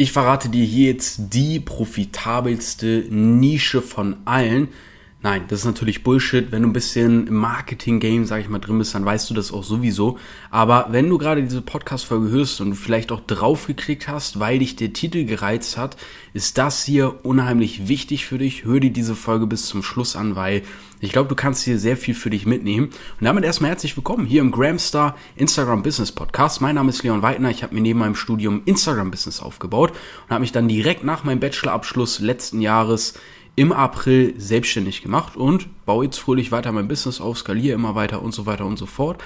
Ich verrate dir hier jetzt die profitabelste Nische von allen. Nein, das ist natürlich Bullshit. Wenn du ein bisschen im Marketing-Game, sag ich mal, drin bist, dann weißt du das auch sowieso. Aber wenn du gerade diese Podcast-Folge hörst und du vielleicht auch draufgeklickt hast, weil dich der Titel gereizt hat, ist das hier unheimlich wichtig für dich. Hör dir diese Folge bis zum Schluss an, weil ich glaube, du kannst hier sehr viel für dich mitnehmen. Und damit erstmal herzlich willkommen hier im Gramstar Instagram Business Podcast. Mein Name ist Leon Weidner. Ich habe mir neben meinem Studium Instagram Business aufgebaut und habe mich dann direkt nach meinem Bachelorabschluss letzten Jahres im April selbstständig gemacht und baue jetzt fröhlich weiter mein Business auf, skaliere immer weiter und so weiter und so fort.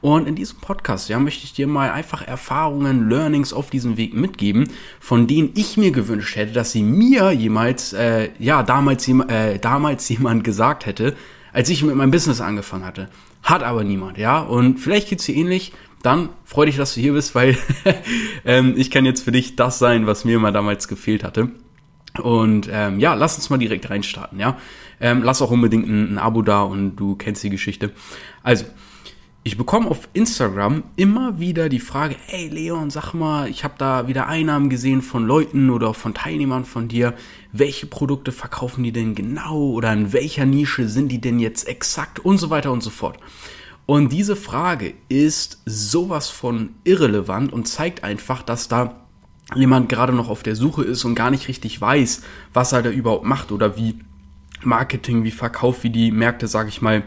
Und in diesem Podcast, ja, möchte ich dir mal einfach Erfahrungen, Learnings auf diesem Weg mitgeben, von denen ich mir gewünscht hätte, dass sie mir jemals, äh, ja, damals, äh, damals jemand gesagt hätte, als ich mit meinem Business angefangen hatte. Hat aber niemand, ja. Und vielleicht geht's dir ähnlich. Dann freu dich, dass du hier bist, weil ähm, ich kann jetzt für dich das sein, was mir immer damals gefehlt hatte. Und ähm, ja, lass uns mal direkt reinstarten, ja. Ähm, lass auch unbedingt ein, ein Abo da und du kennst die Geschichte. Also, ich bekomme auf Instagram immer wieder die Frage, hey Leon, sag mal, ich habe da wieder Einnahmen gesehen von Leuten oder von Teilnehmern von dir. Welche Produkte verkaufen die denn genau oder in welcher Nische sind die denn jetzt exakt und so weiter und so fort. Und diese Frage ist sowas von irrelevant und zeigt einfach, dass da jemand gerade noch auf der Suche ist und gar nicht richtig weiß, was er da überhaupt macht oder wie Marketing, wie Verkauf, wie die Märkte, sage ich mal,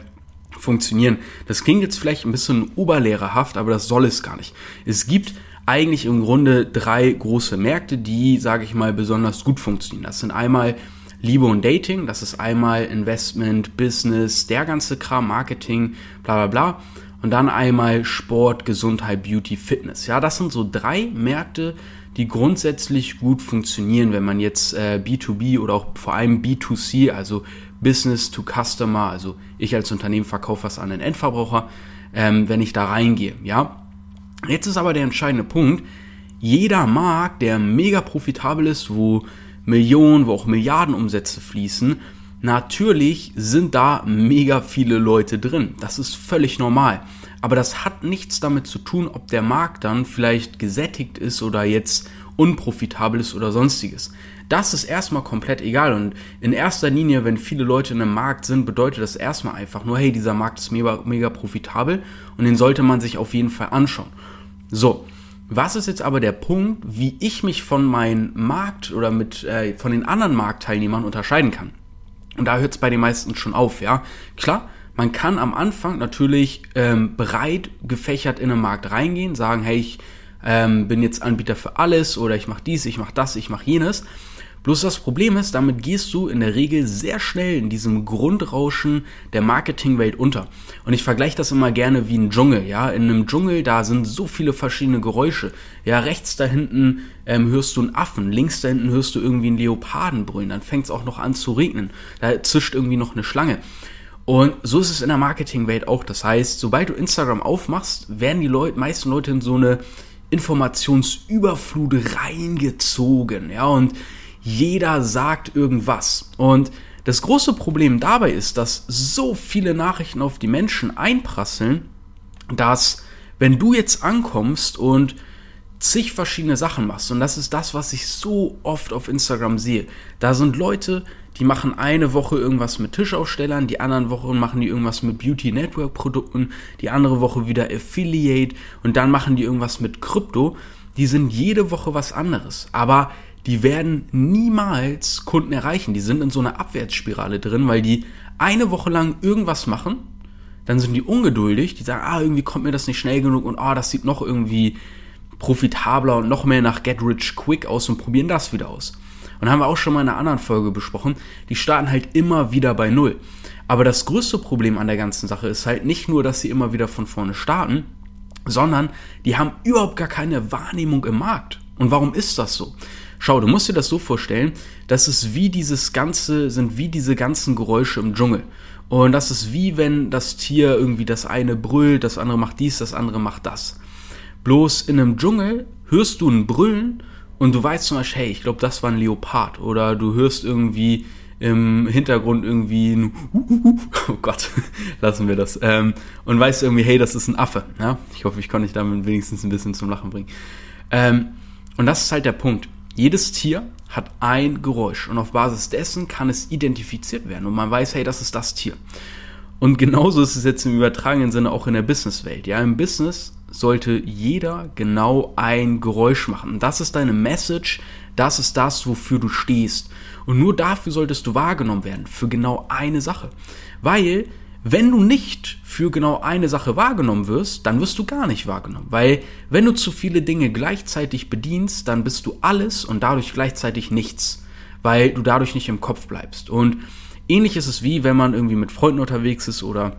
funktionieren. Das klingt jetzt vielleicht ein bisschen oberlehrerhaft, aber das soll es gar nicht. Es gibt eigentlich im Grunde drei große Märkte, die, sage ich mal, besonders gut funktionieren. Das sind einmal Liebe und Dating, das ist einmal Investment, Business, der ganze Kram, Marketing, bla bla bla. Und dann einmal Sport, Gesundheit, Beauty, Fitness. Ja, das sind so drei Märkte, die grundsätzlich gut funktionieren, wenn man jetzt äh, B2B oder auch vor allem B2C, also Business to Customer, also ich als Unternehmen verkaufe was an den Endverbraucher, ähm, wenn ich da reingehe, ja. Jetzt ist aber der entscheidende Punkt, jeder Markt, der mega profitabel ist, wo Millionen, wo auch Milliarden Umsätze fließen, natürlich sind da mega viele Leute drin. Das ist völlig normal. Aber das hat nichts damit zu tun, ob der Markt dann vielleicht gesättigt ist oder jetzt unprofitabel ist oder sonstiges. Das ist erstmal komplett egal und in erster Linie, wenn viele Leute in einem Markt sind, bedeutet das erstmal einfach nur, hey, dieser Markt ist mega, mega profitabel und den sollte man sich auf jeden Fall anschauen. So, was ist jetzt aber der Punkt, wie ich mich von meinem Markt oder mit äh, von den anderen Marktteilnehmern unterscheiden kann? Und da hört es bei den meisten schon auf, ja. Klar, man kann am Anfang natürlich ähm, breit gefächert in den Markt reingehen, sagen, hey, ich ähm, bin jetzt Anbieter für alles oder ich mache dies, ich mache das, ich mache jenes. Bloß das Problem ist, damit gehst du in der Regel sehr schnell in diesem Grundrauschen der Marketingwelt unter. Und ich vergleiche das immer gerne wie ein Dschungel, ja. In einem Dschungel, da sind so viele verschiedene Geräusche. Ja, rechts da hinten ähm, hörst du einen Affen, links da hinten hörst du irgendwie einen Leoparden brüllen, dann fängt es auch noch an zu regnen. Da zischt irgendwie noch eine Schlange. Und so ist es in der Marketingwelt auch. Das heißt, sobald du Instagram aufmachst, werden die Leute, meisten Leute in so eine Informationsüberflut reingezogen. Ja, und jeder sagt irgendwas. Und das große Problem dabei ist, dass so viele Nachrichten auf die Menschen einprasseln, dass wenn du jetzt ankommst und zig verschiedene Sachen machst, und das ist das, was ich so oft auf Instagram sehe, da sind Leute, die machen eine Woche irgendwas mit Tischausstellern, die anderen Wochen machen die irgendwas mit Beauty Network Produkten, die andere Woche wieder Affiliate und dann machen die irgendwas mit Krypto. Die sind jede Woche was anderes, aber die werden niemals Kunden erreichen. Die sind in so einer Abwärtsspirale drin, weil die eine Woche lang irgendwas machen, dann sind die ungeduldig, die sagen, ah, irgendwie kommt mir das nicht schnell genug und ah, das sieht noch irgendwie profitabler und noch mehr nach Get Rich Quick aus und probieren das wieder aus. Und haben wir auch schon mal in einer anderen Folge besprochen, die starten halt immer wieder bei Null. Aber das größte Problem an der ganzen Sache ist halt nicht nur, dass sie immer wieder von vorne starten, sondern die haben überhaupt gar keine Wahrnehmung im Markt. Und warum ist das so? Schau, du musst dir das so vorstellen, dass es wie dieses ganze, sind wie diese ganzen Geräusche im Dschungel. Und das ist wie wenn das Tier irgendwie das eine brüllt, das andere macht dies, das andere macht das. Bloß in einem Dschungel hörst du ein Brüllen und du weißt zum Beispiel, hey, ich glaube, das war ein Leopard. Oder du hörst irgendwie im Hintergrund irgendwie ein Oh Gott, lassen wir das. Ähm, und weißt irgendwie, hey, das ist ein Affe. Ja? Ich hoffe, ich konnte dich damit wenigstens ein bisschen zum Lachen bringen. Ähm, und das ist halt der Punkt. jedes Tier hat ein Geräusch und auf Basis dessen kann es identifiziert werden und man weiß, hey, das ist das Tier. Und genauso ist es jetzt im übertragenen Sinne auch in der Businesswelt. Ja, im Business sollte jeder genau ein Geräusch machen. Das ist deine Message, das ist das, wofür du stehst. Und nur dafür solltest du wahrgenommen werden, für genau eine Sache. Weil, wenn du nicht für genau eine Sache wahrgenommen wirst, dann wirst du gar nicht wahrgenommen. Weil, wenn du zu viele Dinge gleichzeitig bedienst, dann bist du alles und dadurch gleichzeitig nichts. Weil du dadurch nicht im Kopf bleibst. Und ähnlich ist es wie, wenn man irgendwie mit Freunden unterwegs ist oder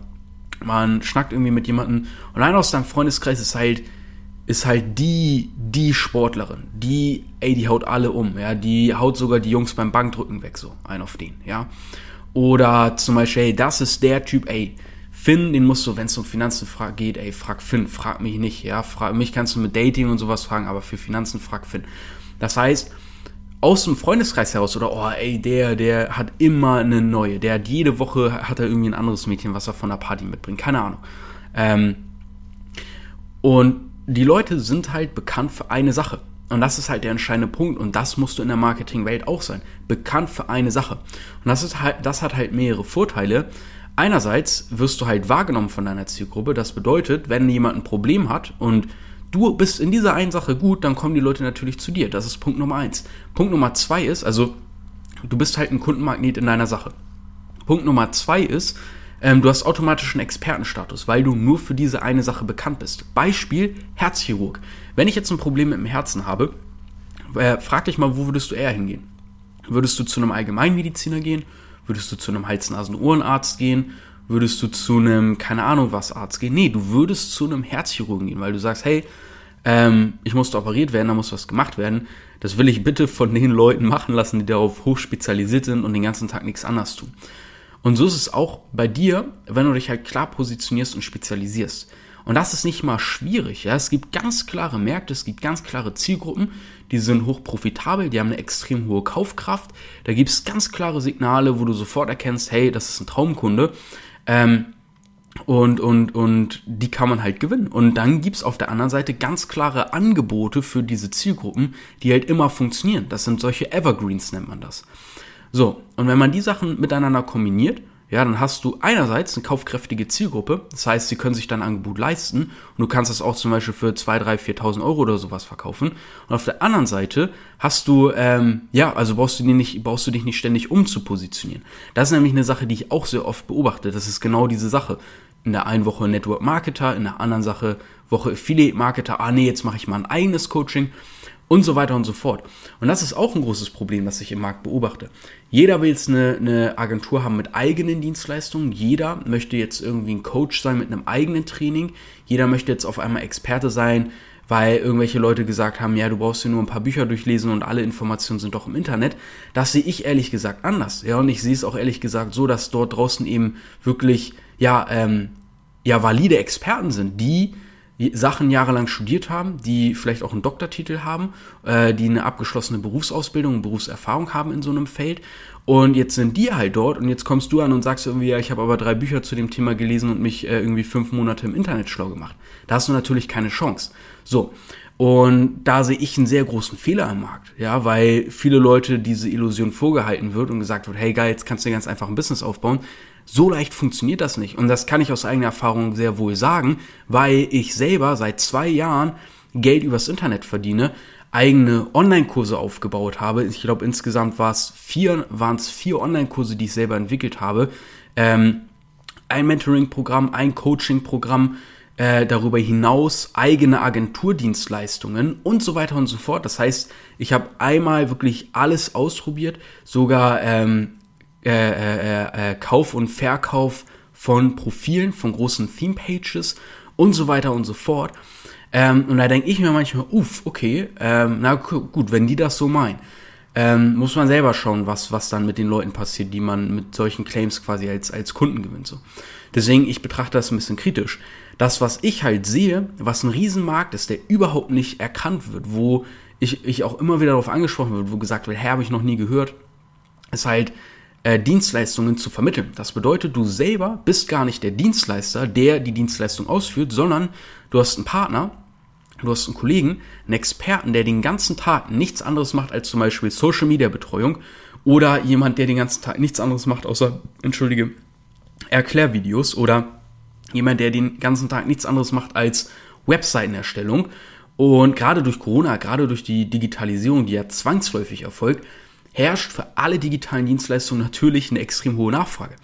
man schnackt irgendwie mit jemandem und einer aus deinem Freundeskreis ist halt ist halt die, die Sportlerin, die, ey, die haut alle um, ja, die haut sogar die Jungs beim Bankdrücken weg, so, ein auf den, ja. Oder zum Beispiel, ey, das ist der Typ, ey, Finn, den musst du, wenn es um Finanzen geht, ey, frag Finn, frag mich nicht, ja, frag, mich kannst du mit Dating und sowas fragen, aber für Finanzen frag Finn. Das heißt, aus dem Freundeskreis heraus oder, oh, ey, der, der hat immer eine neue, der hat jede Woche, hat er irgendwie ein anderes Mädchen, was er von der Party mitbringt, keine Ahnung. Ähm, und die Leute sind halt bekannt für eine Sache. Und das ist halt der entscheidende Punkt. Und das musst du in der Marketingwelt auch sein. Bekannt für eine Sache. Und das, ist halt, das hat halt mehrere Vorteile. Einerseits wirst du halt wahrgenommen von deiner Zielgruppe. Das bedeutet, wenn jemand ein Problem hat und du bist in dieser einen Sache gut, dann kommen die Leute natürlich zu dir. Das ist Punkt Nummer eins. Punkt Nummer zwei ist, also du bist halt ein Kundenmagnet in deiner Sache. Punkt Nummer zwei ist, ähm, du hast automatisch einen Expertenstatus, weil du nur für diese eine Sache bekannt bist. Beispiel Herzchirurg. Wenn ich jetzt ein Problem mit dem Herzen habe, äh, frag dich mal, wo würdest du eher hingehen? Würdest du zu einem Allgemeinmediziner gehen? Würdest du zu einem Hals-Nasen-Ohrenarzt gehen? Würdest du zu einem, keine Ahnung was, Arzt gehen? Nee, du würdest zu einem Herzchirurgen gehen, weil du sagst, hey, ähm, ich musste operiert werden, da muss was gemacht werden. Das will ich bitte von den Leuten machen lassen, die darauf hochspezialisiert sind und den ganzen Tag nichts anderes tun. Und so ist es auch bei dir, wenn du dich halt klar positionierst und spezialisierst. Und das ist nicht mal schwierig. Ja? Es gibt ganz klare Märkte, es gibt ganz klare Zielgruppen, die sind hoch profitabel, die haben eine extrem hohe Kaufkraft. Da gibt es ganz klare Signale, wo du sofort erkennst, hey, das ist ein Traumkunde. Ähm, und, und, und die kann man halt gewinnen. Und dann gibt's auf der anderen Seite ganz klare Angebote für diese Zielgruppen, die halt immer funktionieren. Das sind solche Evergreens, nennt man das. So, und wenn man die Sachen miteinander kombiniert, ja, dann hast du einerseits eine kaufkräftige Zielgruppe, das heißt, sie können sich dein Angebot leisten und du kannst das auch zum Beispiel für 2, 3, 4.000 Euro oder sowas verkaufen. Und auf der anderen Seite hast du, ähm, ja, also brauchst du, dir nicht, brauchst du dich nicht ständig umzupositionieren. Das ist nämlich eine Sache, die ich auch sehr oft beobachte. Das ist genau diese Sache. In der einen Woche Network Marketer, in der anderen Sache Woche Affiliate Marketer. Ah nee, jetzt mache ich mal ein eigenes Coaching und so weiter und so fort. Und das ist auch ein großes Problem, das ich im Markt beobachte. Jeder will jetzt eine, eine Agentur haben mit eigenen Dienstleistungen. Jeder möchte jetzt irgendwie ein Coach sein mit einem eigenen Training. Jeder möchte jetzt auf einmal Experte sein, weil irgendwelche Leute gesagt haben, ja, du brauchst dir nur ein paar Bücher durchlesen und alle Informationen sind doch im Internet. Das sehe ich ehrlich gesagt anders. Ja, und ich sehe es auch ehrlich gesagt so, dass dort draußen eben wirklich, ja, ähm, ja, valide Experten sind, die Sachen jahrelang studiert haben, die vielleicht auch einen Doktortitel haben, äh, die eine abgeschlossene Berufsausbildung und Berufserfahrung haben in so einem Feld. Und jetzt sind die halt dort und jetzt kommst du an und sagst irgendwie, ja, ich habe aber drei Bücher zu dem Thema gelesen und mich äh, irgendwie fünf Monate im Internet schlau gemacht. Da hast du natürlich keine Chance. So. Und da sehe ich einen sehr großen Fehler am Markt, ja, weil viele Leute diese Illusion vorgehalten wird und gesagt wird, hey geil, jetzt kannst du ganz einfach ein Business aufbauen. So leicht funktioniert das nicht. Und das kann ich aus eigener Erfahrung sehr wohl sagen, weil ich selber seit zwei Jahren Geld übers Internet verdiene, eigene Online-Kurse aufgebaut habe. Ich glaube, insgesamt war es vier, waren es vier Online-Kurse, die ich selber entwickelt habe. Ähm, ein Mentoring-Programm, ein Coaching-Programm, äh, darüber hinaus eigene Agenturdienstleistungen und so weiter und so fort. Das heißt, ich habe einmal wirklich alles ausprobiert, sogar ähm, äh, äh, äh, Kauf und Verkauf von Profilen, von großen Theme-Pages und so weiter und so fort. Ähm, und da denke ich mir manchmal, uff, okay, ähm, na gut, wenn die das so meinen. Ähm, muss man selber schauen, was, was dann mit den Leuten passiert, die man mit solchen Claims quasi als, als Kunden gewinnt. So. Deswegen, ich betrachte das ein bisschen kritisch. Das, was ich halt sehe, was ein Riesenmarkt ist, der überhaupt nicht erkannt wird, wo ich, ich auch immer wieder darauf angesprochen wird, wo gesagt wird, Herr, habe ich noch nie gehört, ist halt äh, Dienstleistungen zu vermitteln. Das bedeutet, du selber bist gar nicht der Dienstleister, der die Dienstleistung ausführt, sondern du hast einen Partner, Du hast einen Kollegen, einen Experten, der den ganzen Tag nichts anderes macht als zum Beispiel Social Media Betreuung oder jemand, der den ganzen Tag nichts anderes macht außer, entschuldige, Erklärvideos oder jemand, der den ganzen Tag nichts anderes macht als Webseitenerstellung. Und gerade durch Corona, gerade durch die Digitalisierung, die ja zwangsläufig erfolgt, herrscht für alle digitalen Dienstleistungen natürlich eine extrem hohe Nachfrage.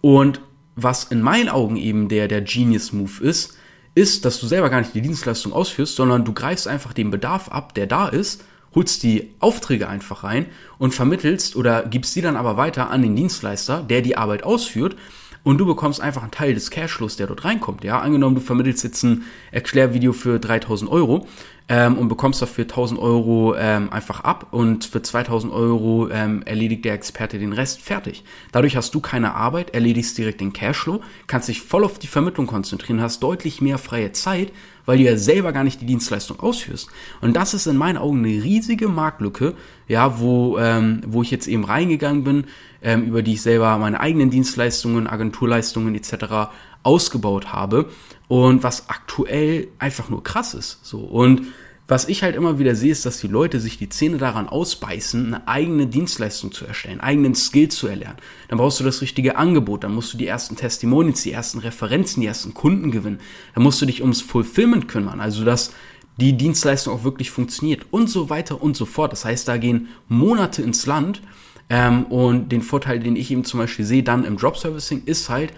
Und was in meinen Augen eben der, der Genius Move ist, ist, dass du selber gar nicht die Dienstleistung ausführst, sondern du greifst einfach den Bedarf ab, der da ist, holst die Aufträge einfach rein und vermittelst oder gibst die dann aber weiter an den Dienstleister, der die Arbeit ausführt und du bekommst einfach einen Teil des Cashflows, der dort reinkommt. Ja, angenommen, du vermittelst jetzt ein Erklärvideo für 3000 Euro ähm, und bekommst dafür 1000 Euro ähm, einfach ab und für 2000 Euro ähm, erledigt der Experte den Rest fertig. Dadurch hast du keine Arbeit, erledigst direkt den Cashflow, kannst dich voll auf die Vermittlung konzentrieren, hast deutlich mehr freie Zeit, weil du ja selber gar nicht die Dienstleistung ausführst. Und das ist in meinen Augen eine riesige Marktlücke, ja, wo, ähm, wo ich jetzt eben reingegangen bin, ähm, über die ich selber meine eigenen Dienstleistungen, Agenturleistungen etc. ausgebaut habe und was aktuell einfach nur krass ist. So und was ich halt immer wieder sehe, ist, dass die Leute sich die Zähne daran ausbeißen, eine eigene Dienstleistung zu erstellen, eigenen Skill zu erlernen. Dann brauchst du das richtige Angebot, dann musst du die ersten Testimonials, die ersten Referenzen, die ersten Kunden gewinnen. Dann musst du dich ums Fulfillment kümmern, also dass die Dienstleistung auch wirklich funktioniert und so weiter und so fort. Das heißt, da gehen Monate ins Land ähm, und den Vorteil, den ich eben zum Beispiel sehe, dann im Drop Servicing, ist halt,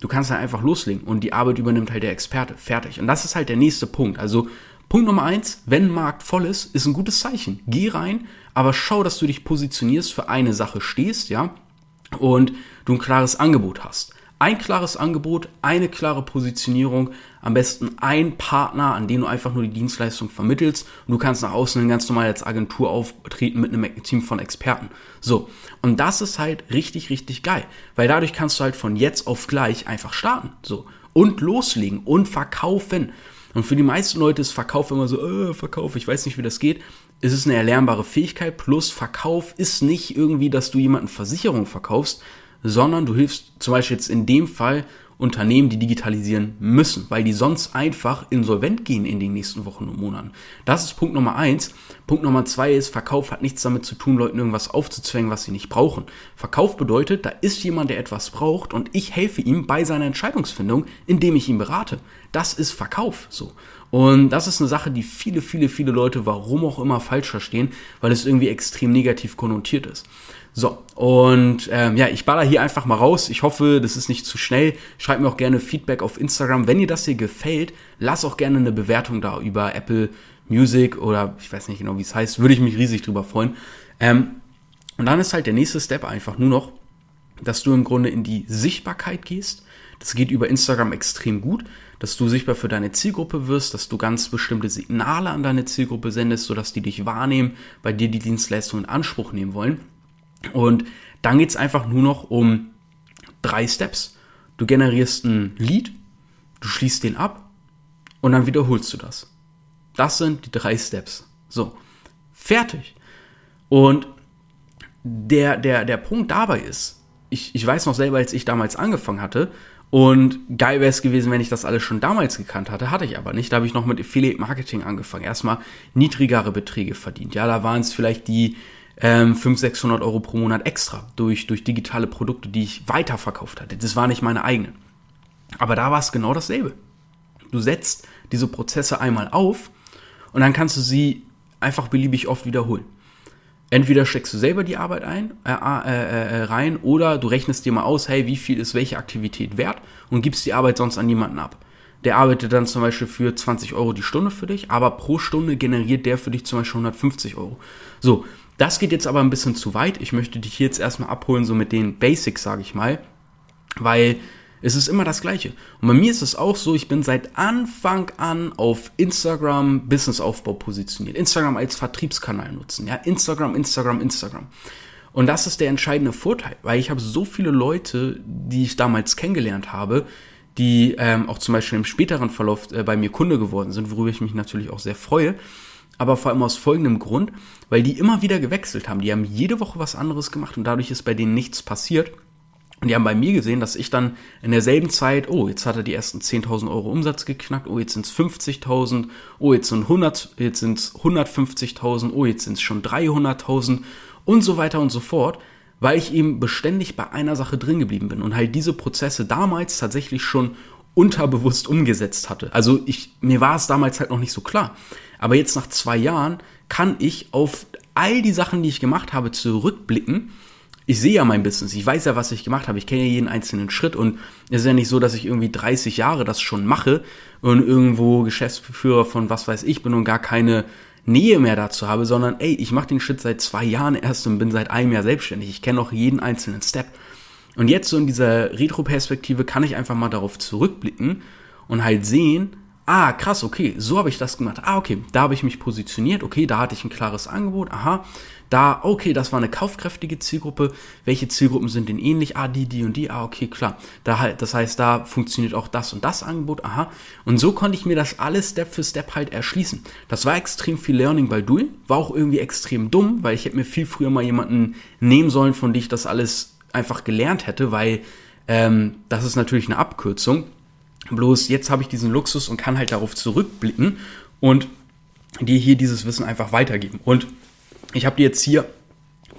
du kannst halt einfach loslegen und die Arbeit übernimmt halt der Experte. Fertig. Und das ist halt der nächste Punkt. Also Punkt Nummer eins, wenn Markt voll ist, ist ein gutes Zeichen. Geh rein, aber schau, dass du dich positionierst, für eine Sache stehst, ja, und du ein klares Angebot hast ein klares Angebot, eine klare Positionierung, am besten ein Partner, an den du einfach nur die Dienstleistung vermittelst und du kannst nach außen ganz normal als Agentur auftreten mit einem Team von Experten. So. Und das ist halt richtig, richtig geil, weil dadurch kannst du halt von jetzt auf gleich einfach starten. So. Und loslegen und verkaufen. Und für die meisten Leute ist Verkauf immer so, äh, Verkauf, ich weiß nicht, wie das geht. Es ist eine erlernbare Fähigkeit, plus Verkauf ist nicht irgendwie, dass du jemanden Versicherung verkaufst, sondern du hilfst zum Beispiel jetzt in dem Fall Unternehmen, die digitalisieren müssen, weil die sonst einfach insolvent gehen in den nächsten Wochen und Monaten. Das ist Punkt Nummer eins. Punkt Nummer zwei ist, Verkauf hat nichts damit zu tun, Leuten irgendwas aufzuzwängen, was sie nicht brauchen. Verkauf bedeutet, da ist jemand, der etwas braucht und ich helfe ihm bei seiner Entscheidungsfindung, indem ich ihn berate. Das ist Verkauf, so. Und das ist eine Sache, die viele, viele, viele Leute, warum auch immer, falsch verstehen, weil es irgendwie extrem negativ konnotiert ist. So, und ähm, ja, ich baller hier einfach mal raus. Ich hoffe, das ist nicht zu schnell. Schreibt mir auch gerne Feedback auf Instagram. Wenn dir das hier gefällt, lass auch gerne eine Bewertung da über Apple Music oder ich weiß nicht genau, wie es heißt. Würde ich mich riesig drüber freuen. Ähm, und dann ist halt der nächste Step einfach nur noch, dass du im Grunde in die Sichtbarkeit gehst. Das geht über Instagram extrem gut, dass du sichtbar für deine Zielgruppe wirst, dass du ganz bestimmte Signale an deine Zielgruppe sendest, sodass die dich wahrnehmen, bei dir die Dienstleistung in Anspruch nehmen wollen. Und dann geht's einfach nur noch um drei Steps. Du generierst ein Lead, du schließt den ab und dann wiederholst du das. Das sind die drei Steps. So, fertig. Und der, der, der Punkt dabei ist, ich, ich weiß noch selber, als ich damals angefangen hatte, und geil wäre es gewesen, wenn ich das alles schon damals gekannt hatte, hatte ich aber nicht. Da habe ich noch mit Affiliate Marketing angefangen. Erstmal niedrigere Beträge verdient. Ja, da waren es vielleicht die ähm, 500, 600 Euro pro Monat extra durch, durch digitale Produkte, die ich weiterverkauft hatte. Das war nicht meine eigenen. Aber da war es genau dasselbe. Du setzt diese Prozesse einmal auf und dann kannst du sie einfach beliebig oft wiederholen. Entweder steckst du selber die Arbeit ein, äh, äh, äh, rein oder du rechnest dir mal aus, hey, wie viel ist welche Aktivität wert und gibst die Arbeit sonst an jemanden ab. Der arbeitet dann zum Beispiel für 20 Euro die Stunde für dich, aber pro Stunde generiert der für dich zum Beispiel 150 Euro. So, das geht jetzt aber ein bisschen zu weit. Ich möchte dich jetzt erstmal abholen, so mit den Basics, sage ich mal, weil es ist immer das Gleiche. Und bei mir ist es auch so, ich bin seit Anfang an auf Instagram Businessaufbau positioniert. Instagram als Vertriebskanal nutzen. Ja, Instagram, Instagram, Instagram. Und das ist der entscheidende Vorteil, weil ich habe so viele Leute, die ich damals kennengelernt habe, die ähm, auch zum Beispiel im späteren Verlauf äh, bei mir Kunde geworden sind, worüber ich mich natürlich auch sehr freue aber vor allem aus folgendem Grund, weil die immer wieder gewechselt haben. Die haben jede Woche was anderes gemacht und dadurch ist bei denen nichts passiert. Und die haben bei mir gesehen, dass ich dann in derselben Zeit, oh, jetzt hat er die ersten 10.000 Euro Umsatz geknackt, oh, jetzt sind es 50.000, oh, jetzt sind 100, jetzt sind es 150.000, oh, jetzt sind es schon 300.000 und so weiter und so fort, weil ich eben beständig bei einer Sache drin geblieben bin und halt diese Prozesse damals tatsächlich schon unterbewusst umgesetzt hatte. Also ich, mir war es damals halt noch nicht so klar. Aber jetzt nach zwei Jahren kann ich auf all die Sachen, die ich gemacht habe, zurückblicken ich sehe ja mein Business, ich weiß ja, was ich gemacht habe, ich kenne ja jeden einzelnen Schritt und es ist ja nicht so, dass ich irgendwie 30 Jahre das schon mache und irgendwo Geschäftsführer von was weiß ich bin und gar keine Nähe mehr dazu habe, sondern ey, ich mache den Schritt seit zwei Jahren erst und bin seit einem Jahr selbstständig. Ich kenne auch jeden einzelnen Step. Und jetzt so in dieser Retro-Perspektive kann ich einfach mal darauf zurückblicken und halt sehen, ah, krass, okay, so habe ich das gemacht. Ah, okay, da habe ich mich positioniert, okay, da hatte ich ein klares Angebot, aha, da, okay, das war eine kaufkräftige Zielgruppe. Welche Zielgruppen sind denn ähnlich? Ah, die, die und die. Ah, okay, klar. Da halt, das heißt, da funktioniert auch das und das Angebot. Aha. Und so konnte ich mir das alles Step für Step halt erschließen. Das war extrem viel Learning by Doing. War auch irgendwie extrem dumm, weil ich hätte mir viel früher mal jemanden nehmen sollen, von dem ich das alles einfach gelernt hätte, weil ähm, das ist natürlich eine Abkürzung. Bloß jetzt habe ich diesen Luxus und kann halt darauf zurückblicken und dir hier dieses Wissen einfach weitergeben. Und ich habe dir jetzt hier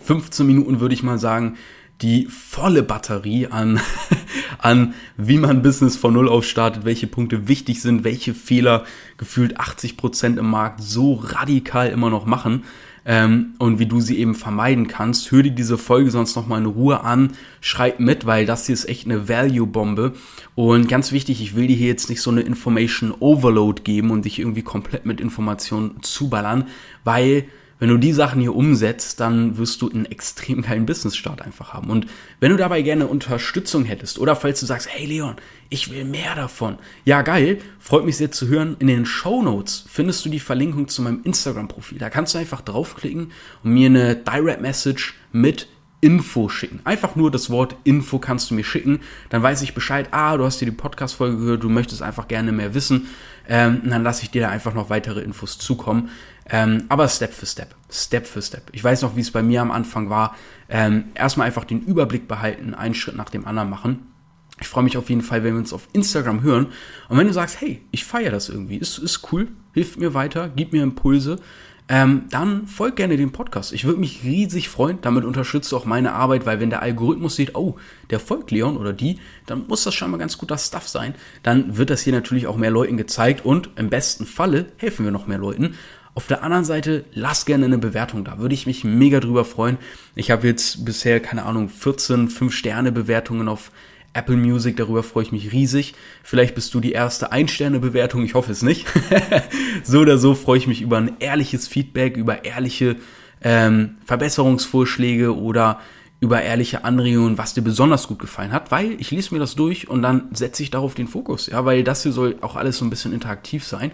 15 Minuten, würde ich mal sagen, die volle Batterie an, an wie man Business von Null auf startet, welche Punkte wichtig sind, welche Fehler gefühlt 80 Prozent im Markt so radikal immer noch machen ähm, und wie du sie eben vermeiden kannst. Hör dir diese Folge sonst nochmal in Ruhe an, schreib mit, weil das hier ist echt eine Value-Bombe. Und ganz wichtig, ich will dir hier jetzt nicht so eine Information Overload geben und dich irgendwie komplett mit Informationen zuballern, weil wenn du die Sachen hier umsetzt, dann wirst du einen extrem geilen Business-Start einfach haben. Und wenn du dabei gerne Unterstützung hättest oder falls du sagst, hey Leon, ich will mehr davon. Ja, geil, freut mich sehr zu hören. In den Show Notes findest du die Verlinkung zu meinem Instagram-Profil. Da kannst du einfach draufklicken und mir eine Direct Message mit Info schicken. Einfach nur das Wort Info kannst du mir schicken. Dann weiß ich Bescheid, ah, du hast dir die Podcast-Folge gehört, du möchtest einfach gerne mehr wissen. Ähm, dann lasse ich dir da einfach noch weitere Infos zukommen. Ähm, aber Step für Step, Step für Step. Ich weiß noch, wie es bei mir am Anfang war. Ähm, erstmal einfach den Überblick behalten, einen Schritt nach dem anderen machen. Ich freue mich auf jeden Fall, wenn wir uns auf Instagram hören. Und wenn du sagst, hey, ich feiere das irgendwie, ist, ist cool, hilft mir weiter, gib mir Impulse, ähm, dann folg gerne dem Podcast. Ich würde mich riesig freuen. Damit unterstützt du auch meine Arbeit, weil wenn der Algorithmus sieht, oh, der folgt Leon oder die, dann muss das scheinbar ganz guter Stuff sein. Dann wird das hier natürlich auch mehr Leuten gezeigt und im besten Falle helfen wir noch mehr Leuten. Auf der anderen Seite, lass gerne eine Bewertung da. Würde ich mich mega drüber freuen. Ich habe jetzt bisher, keine Ahnung, 14 5-Sterne-Bewertungen auf Apple Music, darüber freue ich mich riesig. Vielleicht bist du die erste Ein-Sterne-Bewertung, ich hoffe es nicht. so oder so freue ich mich über ein ehrliches Feedback, über ehrliche ähm, Verbesserungsvorschläge oder über ehrliche Anregungen, was dir besonders gut gefallen hat, weil ich lese mir das durch und dann setze ich darauf den Fokus, ja, weil das hier soll auch alles so ein bisschen interaktiv sein.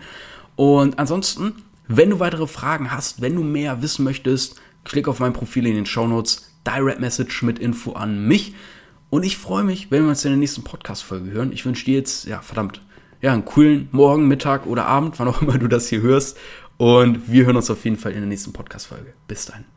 Und ansonsten wenn du weitere Fragen hast, wenn du mehr wissen möchtest, klick auf mein Profil in den Show Notes, Direct Message mit Info an mich. Und ich freue mich, wenn wir uns in der nächsten Podcast-Folge hören. Ich wünsche dir jetzt, ja, verdammt, ja, einen coolen Morgen, Mittag oder Abend, wann auch immer du das hier hörst. Und wir hören uns auf jeden Fall in der nächsten Podcast-Folge. Bis dann.